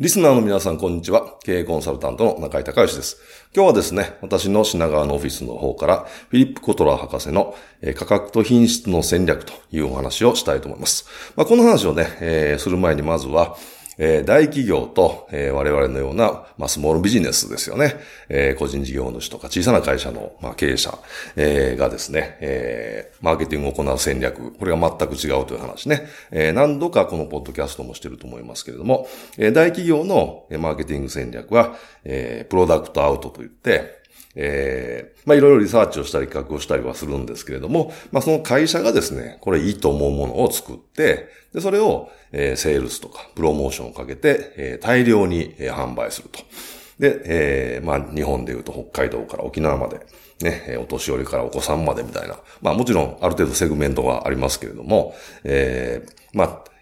リスナーの皆さん、こんにちは。経営コンサルタントの中井隆義です。今日はですね、私の品川のオフィスの方から、フィリップ・コトラー博士の価格と品質の戦略というお話をしたいと思います。まあ、この話をね、えー、する前にまずは、えー、大企業と、えー、我々のような、まあ、スモールビジネスですよね。えー、個人事業主とか小さな会社の、まあ、経営者、えー、がですね、えー、マーケティングを行う戦略、これが全く違うという話ね。えー、何度かこのポッドキャストもしてると思いますけれども、えー、大企業のマーケティング戦略は、えー、プロダクトアウトといって、えー、まあいろいろリサーチをしたり企画をしたりはするんですけれども、まあその会社がですね、これいいと思うものを作って、で、それを、えー、セールスとかプロモーションをかけて、えー、大量に、えー、販売すると。で、えー、まあ日本で言うと北海道から沖縄まで、ね、お年寄りからお子さんまでみたいな。まあもちろんある程度セグメントがありますけれども、えー、まあ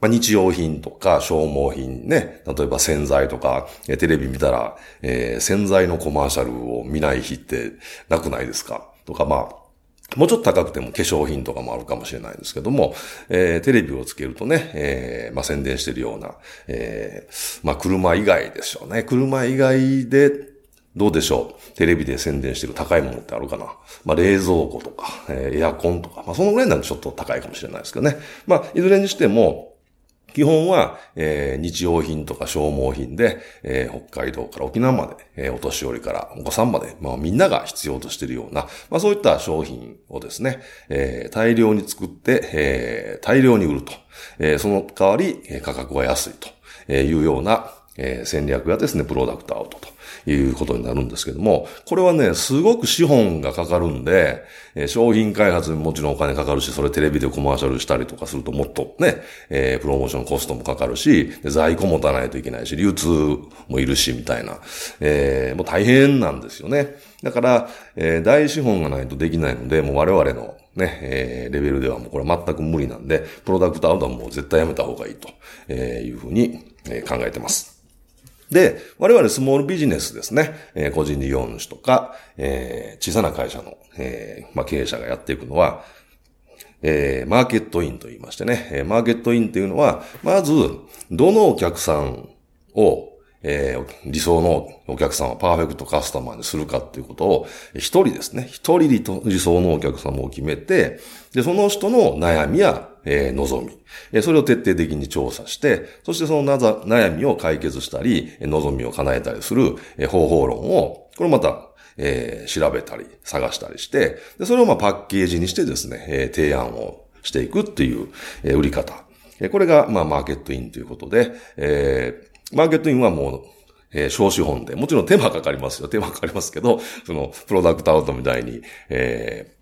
まあ、日用品とか消耗品ね、例えば洗剤とか、えテレビ見たら、えー、洗剤のコマーシャルを見ない日ってなくないですか？とか、まあ、もうちょっと高くても化粧品とかもあるかもしれないですけども、えー、テレビをつけるとね、えー、まあ、宣伝してるような、えー、まあ、車以外でしょうね。車以外で、どうでしょう？テレビで宣伝してる高いものってあるかな？まあ、冷蔵庫とか、え、エアコンとか、まあ、そのぐらいなんでちょっと高いかもしれないですけどね。まあ、いずれにしても、基本は、えー、日用品とか消耗品で、えー、北海道から沖縄まで、えー、お年寄りからお子さんまで、まあみんなが必要としているような、まあそういった商品をですね、えー、大量に作って、えー、大量に売ると。えー、その代わり、え価格が安いというような、えー、戦略がですね、プロダクトアウトと。いうことになるんですけども、これはね、すごく資本がかかるんで、え、商品開発にもちろんお金かかるし、それテレビでコマーシャルしたりとかするともっとね、えー、プロモーションコストもかかるし、在庫持たないといけないし、流通もいるし、みたいな、えー、もう大変なんですよね。だから、えー、大資本がないとできないので、もう我々のね、えー、レベルではもうこれ全く無理なんで、プロダクトアウトはもう絶対やめた方がいいとえーいうふうに考えてます。で、我々スモールビジネスですね、えー、個人事業主とか、えー、小さな会社の、えーまあ、経営者がやっていくのは、えー、マーケットインと言いましてね、えー、マーケットインっていうのは、まず、どのお客さんを、えー、理想のお客さんをパーフェクトカスタマーにするかっていうことを、一人ですね、一人理想のお客様を決めて、で、その人の悩みや、えー、望み、えー、それを徹底的に調査して、そしてそのなざ悩みを解決したり、え望みを叶えたりする、えー、方法論を、これまた、えー、調べたり、探したりして、で、それをまあパッケージにしてですね、えー、提案をしていくっていう、えー、売り方。え、これが、まあ、マーケットインということで、えー、マーケットインはもう、えー、少資本で、もちろん手間かかりますよ。手間かかりますけど、その、プロダクトアウトみたいに、えー、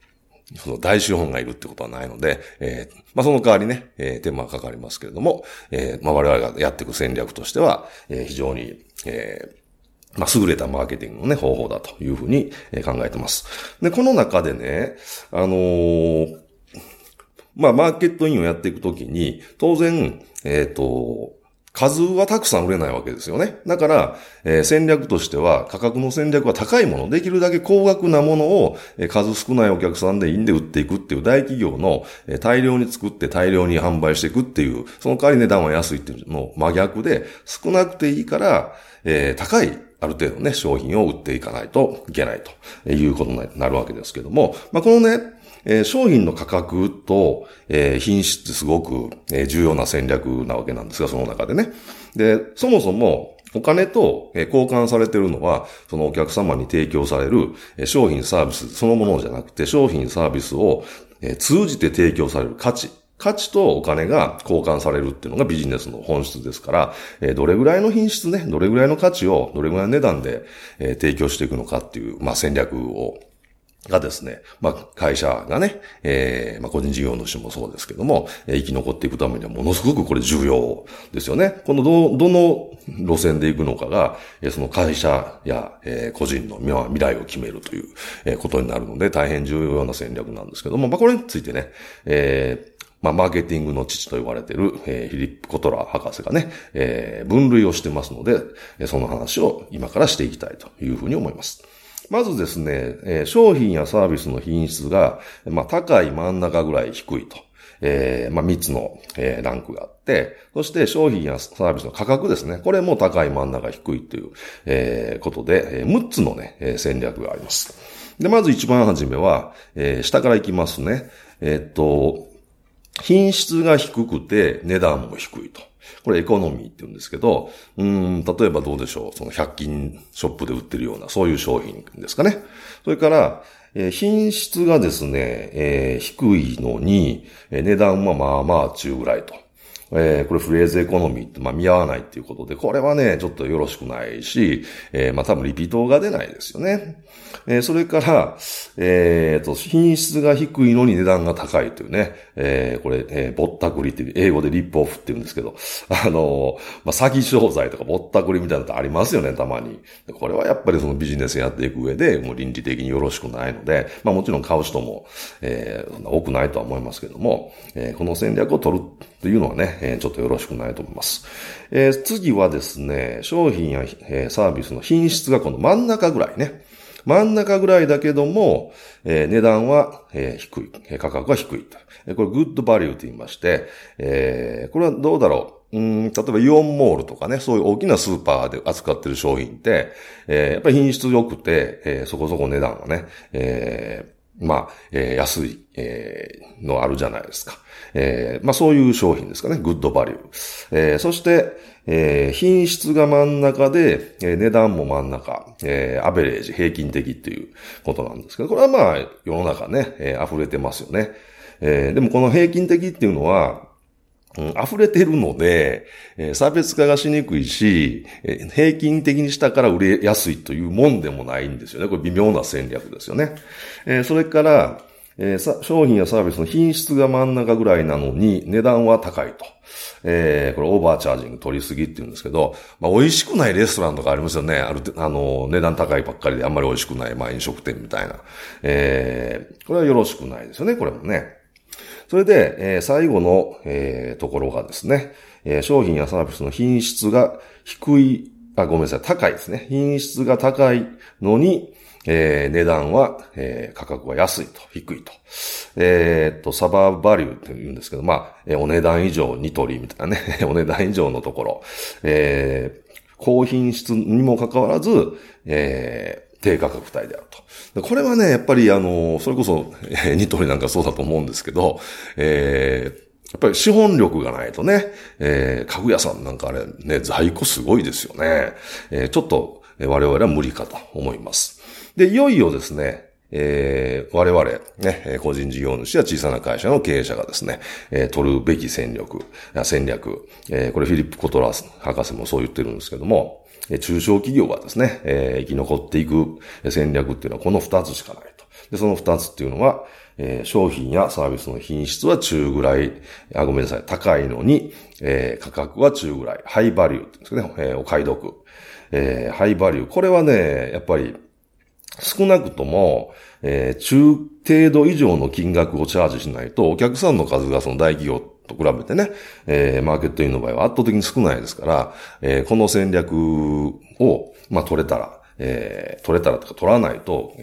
その大資本がいるってことはないので、えー、まあ、その代わりね、えー、手間がかかりますけれども、えー、まあ、我々がやっていく戦略としては、えー、非常に、えー、まあ、優れたマーケティングのね、方法だというふうに考えてます。で、この中でね、あのー、まあ、マーケットインをやっていくときに、当然、えっ、ー、と、数はたくさん売れないわけですよね。だから、えー、戦略としては価格の戦略は高いもの、できるだけ高額なものを、えー、数少ないお客さんでいいんで売っていくっていう大企業の、えー、大量に作って大量に販売していくっていう、その代わり値段は安いっていうの真逆で、少なくていいから、えー、高いある程度ね、商品を売っていかないといけないということになるわけですけども、まあ、このね、えー、商品の価格と、えー、品質ってすごく、えー、重要な戦略なわけなんですが、その中でね。で、そもそも、お金と交換されてるのは、そのお客様に提供される商品サービスそのものじゃなくて、商品サービスを通じて提供される価値価値とお金が交換されるっていうのがビジネスの本質ですから、え、どれぐらいの品質ね、どれぐらいの価値をどれぐらいの値段で、え、提供していくのかっていう、まあ、戦略をがですね、まあ、会社がね、えー、まあ、個人事業主もそうですけども、えー、生き残っていくためにはものすごくこれ重要ですよね。このど、どの路線で行くのかが、えー、その会社や、えー、個人の未来を決めるという、えー、ことになるので、大変重要な戦略なんですけども、まあ、これについてね、えー、まあ、マーケティングの父と言われている、えー、フィリップ・コトラー博士がね、えー、分類をしてますので、その話を今からしていきたいというふうに思います。まずですね、えー、商品やサービスの品質が、まあ、高い真ん中ぐらい低いと。えー、まあ、3つの、えー、ランクがあって、そして商品やサービスの価格ですね。これも高い真ん中低いという、えー、ことで、えー、6つのね、えー、戦略があります。で、まず一番初めは、えー、下から行きますね。えー、っと、品質が低くて値段も低いと。これエコノミーって言うんですけど、うん、例えばどうでしょう。その100均ショップで売ってるような、そういう商品ですかね。それから、えー、品質がですね、えー、低いのに、え、値段はまあまあ中ぐらいと。えー、これフレーズエコノミーって、まあ見合わないっていうことで、これはね、ちょっとよろしくないし、えー、まあ多分リピートが出ないですよね。えー、それから、えー、と、品質が低いのに値段が高いというね、え、これ、え、ぼったくりっていう、英語でリップオフって言うんですけど、あのまあ詐欺商材とかぼったくりみたいなのってありますよね、たまに。これはやっぱりそのビジネスやっていく上で、もう倫理的によろしくないので、まあもちろん買う人も、えー、多くないとは思いますけども、え、この戦略を取るというのはね、え、ちょっとよろしくないと思います。えー、次はですね、商品や、えー、サービスの品質がこの真ん中ぐらいね。真ん中ぐらいだけども、えー、値段は、えー、低い。価格は低いと。これ、グッドバリューと言いまして、えー、これはどうだろう。うん、例えばイオンモールとかね、そういう大きなスーパーで扱ってる商品って、えー、やっぱり品質良くて、えー、そこそこ値段がね、えー、まあ、えー、安い、えー、のあるじゃないですか。えー、まあそういう商品ですかね。グッドバリュー。えー、そして、えー、品質が真ん中で、えー、値段も真ん中、えー、アベレージ、平均的っていうことなんですけど、これはまあ世の中ね、えー、溢れてますよね。えー、でもこの平均的っていうのは、溢れてるので、えー、差別化がしにくいし、えー、平均的にしたから売れやすいというもんでもないんですよね。これ微妙な戦略ですよね。えー、それから、えー、商品やサービスの品質が真ん中ぐらいなのに値段は高いと。えー、これオーバーチャージング取りすぎって言うんですけど、まあ美味しくないレストランとかありますよね。ある、あの、値段高いばっかりであんまり美味しくない、まあ飲食店みたいな。えー、これはよろしくないですよね、これもね。それで、えー、最後の、えー、ところがですね、えー、商品やサービスの品質が低い、あ、ごめんなさい、高いですね。品質が高いのに、えー、値段は、えー、価格は安いと、低いと。えー、っと、サバーバリューって言うんですけど、まあ、えー、お値段以上ニトリみたいなね、お値段以上のところ、えー、高品質にもかかわらず、え、低価格帯であると。これはね、やっぱりあの、それこそ、えー、ニトリなんかそうだと思うんですけど、えー、やっぱり資本力がないとね、えー、家具屋さんなんかあれね、在庫すごいですよね。えー、ちょっと我々は無理かと思います。で、いよいよですね、えー、我々、ね、個人事業主や小さな会社の経営者がですね、えー、取るべき戦略、戦略、えー、これフィリップ・コトラス博士もそう言ってるんですけども、中小企業がですね、えー、生き残っていく戦略っていうのはこの二つしかないと。で、その二つっていうのは、えー、商品やサービスの品質は中ぐらい、あ、ごめんなさい、高いのに、えー、価格は中ぐらい、ハイバリューって言うんですかね、えー、お買い得。えー、ハイバリュー。これはね、やっぱり、少なくとも、えー、中程度以上の金額をチャージしないと、お客さんの数がその大企業と比べてね、えー、マーケットインの場合は圧倒的に少ないですから、えー、この戦略を、まあ、取れたら、えー、取れたらとか取らないと、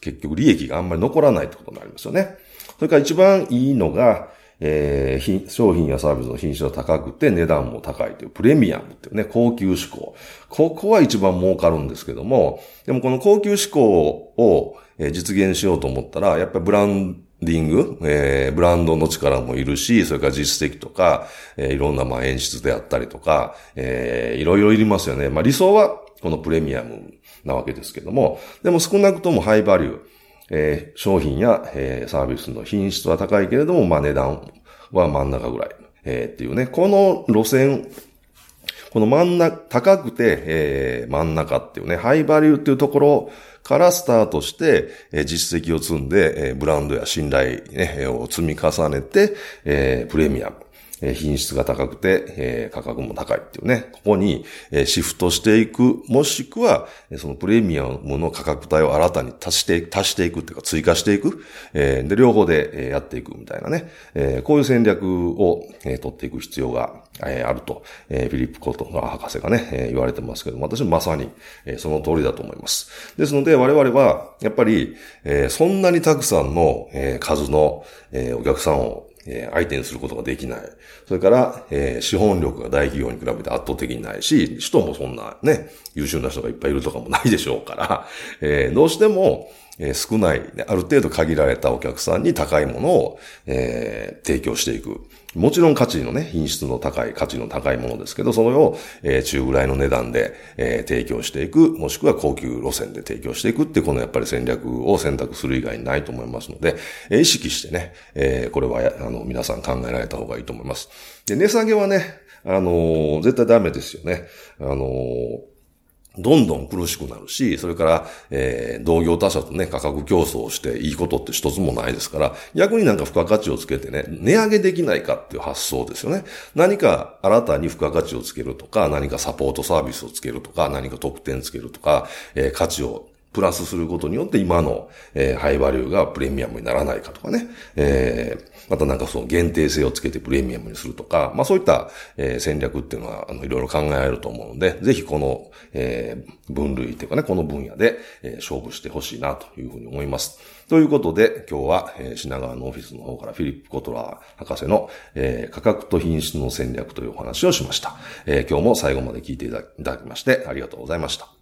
結局利益があんまり残らないってことになりますよね。それから一番いいのが、えー、商品やサービスの品質が高くて値段も高いというプレミアムっていうね、高級志向。ここは一番儲かるんですけども、でもこの高級志向を実現しようと思ったら、やっぱりブランディング、えー、ブランドの力もいるし、それから実績とか、えー、いろんなまあ演出であったりとか、えー、いろいろいりますよね。まあ理想はこのプレミアムなわけですけども、でも少なくともハイバリュー、えー、商品や、えー、サービスの品質は高いけれども、まあ値段は真ん中ぐらい。えー、っていうね、この路線、この真ん中、高くて、えー、真ん中っていうね、ハイバリューっていうところをからスタートして、え、実績を積んで、え、ブランドや信頼、ね、を積み重ねて、え、プレミアム。え品質が高くて、え価格も高いっていうね、ここに、えシフトしていく、もしくは、そのプレミアムの価格帯を新たに足して、足していくっていうか追加していく、えで、両方でやっていくみたいなね、えこういう戦略を、え取っていく必要が、えあると、えフィリップ・コートン博士がね、え言われてますけども、私もまさに、えその通りだと思います。ですので、我々は、やっぱり、えそんなにたくさんの、え数の、えお客さんをえー、相手にすることができない。それから、えー、資本力が大企業に比べて圧倒的にないし、首都もそんなね、優秀な人がいっぱいいるとかもないでしょうから、えー、どうしても、え少ない、ある程度限られたお客さんに高いものを、えー、提供していく。もちろん価値のね、品質の高い、価値の高いものですけど、それを、えー、中ぐらいの値段で、えー、提供していく、もしくは高級路線で提供していくって、このやっぱり戦略を選択する以外にないと思いますので、え、意識してね、え、これは、あの、皆さん考えられた方がいいと思います。で、値下げはね、あの、絶対ダメですよね。あのどんどん苦しくなるし、それから、えー、同業他社とね、価格競争していいことって一つもないですから、逆になんか付加価値をつけてね、値上げできないかっていう発想ですよね。何か新たに付加価値をつけるとか、何かサポートサービスをつけるとか、何か特典つけるとか、えー、価値をプラスすることによって今の、えー、ハイバリューがプレミアムにならないかとかね、えー、またなんかその限定性をつけてプレミアムにするとか、まあそういった、えー、戦略っていうのは、あの、いろいろ考えられると思うので、ぜひこの、えー、分類っていうかね、この分野で、えー、勝負してほしいなというふうに思います。ということで、今日は、えー、品川のオフィスの方からフィリップ・コトラー博士の、えー、価格と品質の戦略というお話をしました。えー、今日も最後まで聞いていただきましてありがとうございました。